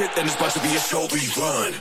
shit, then it's about to be a show rerun.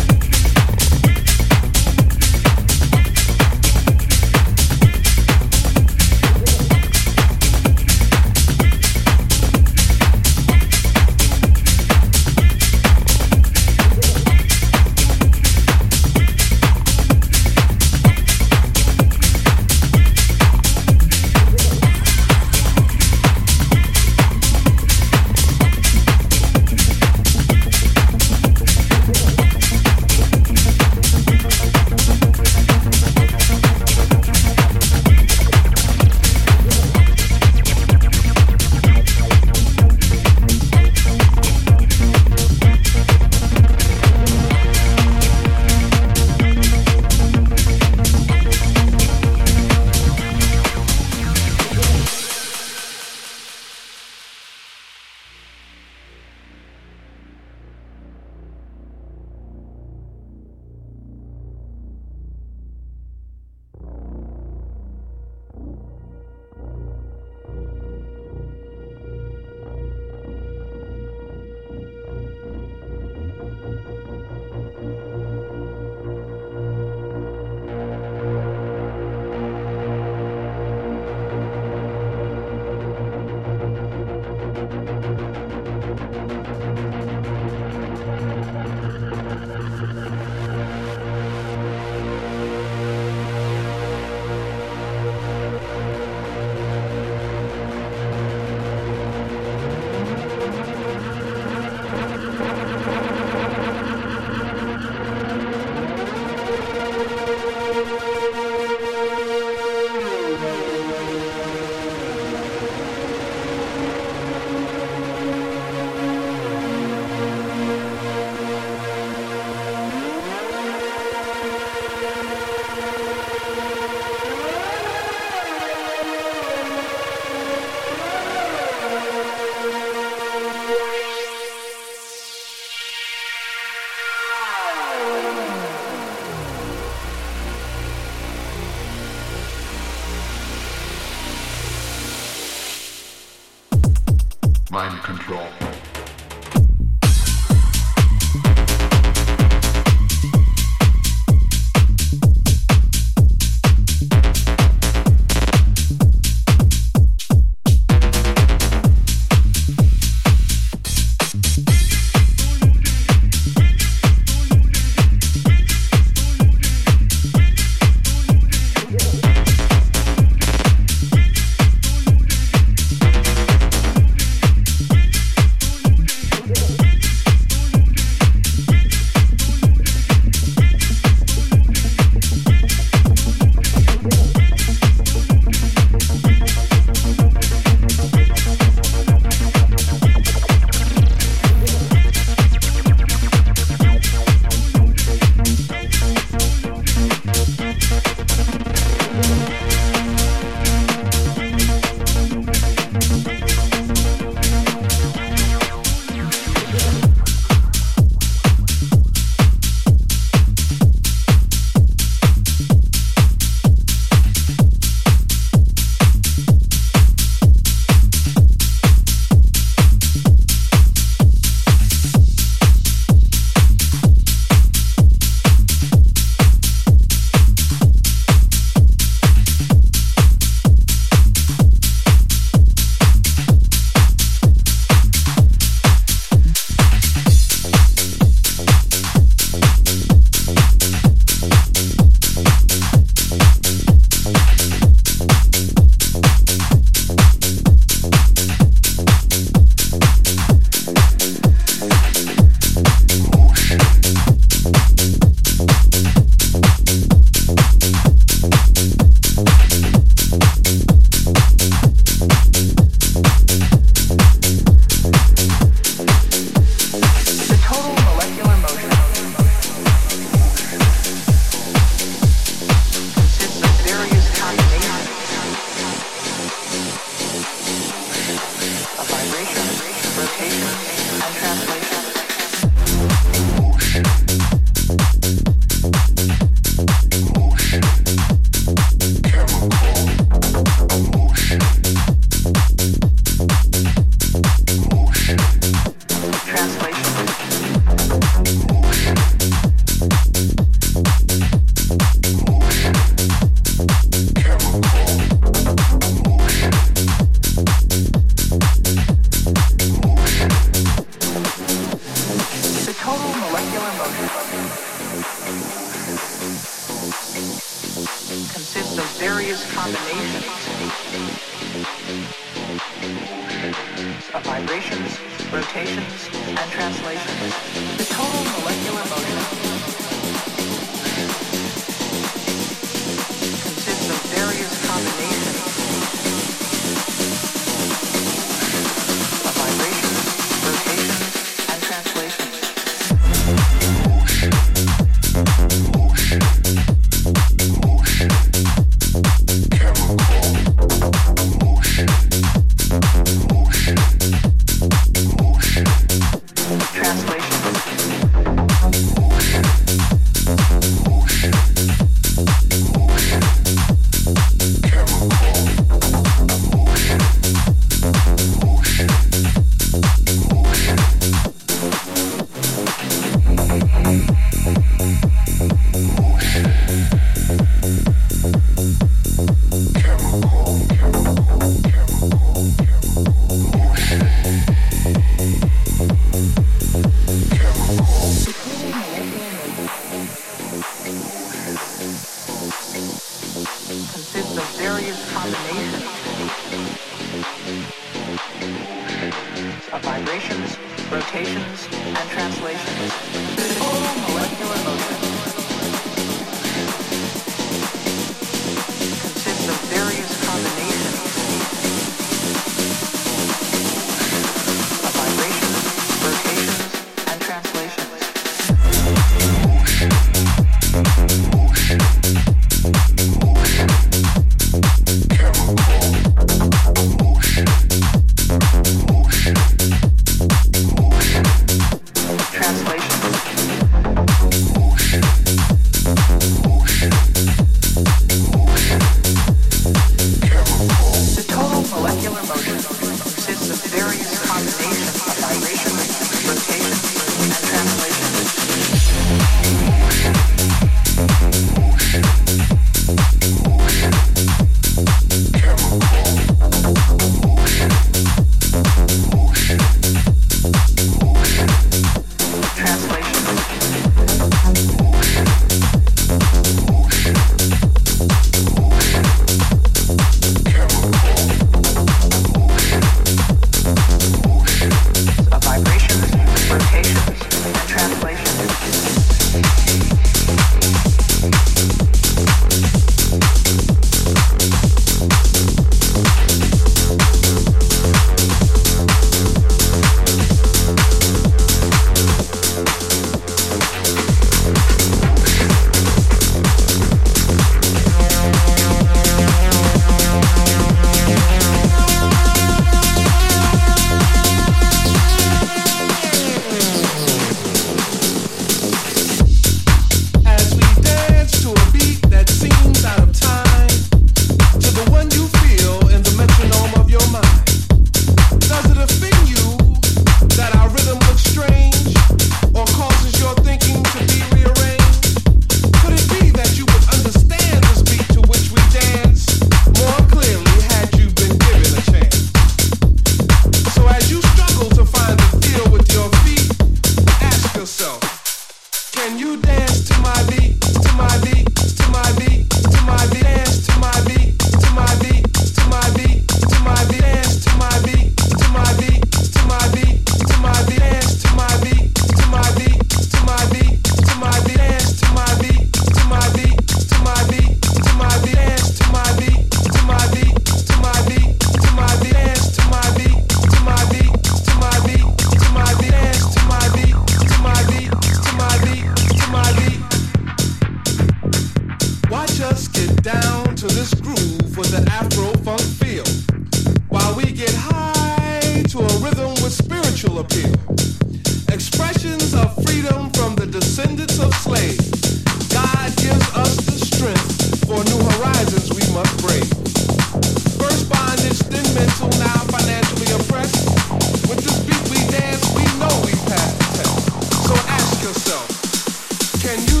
Can you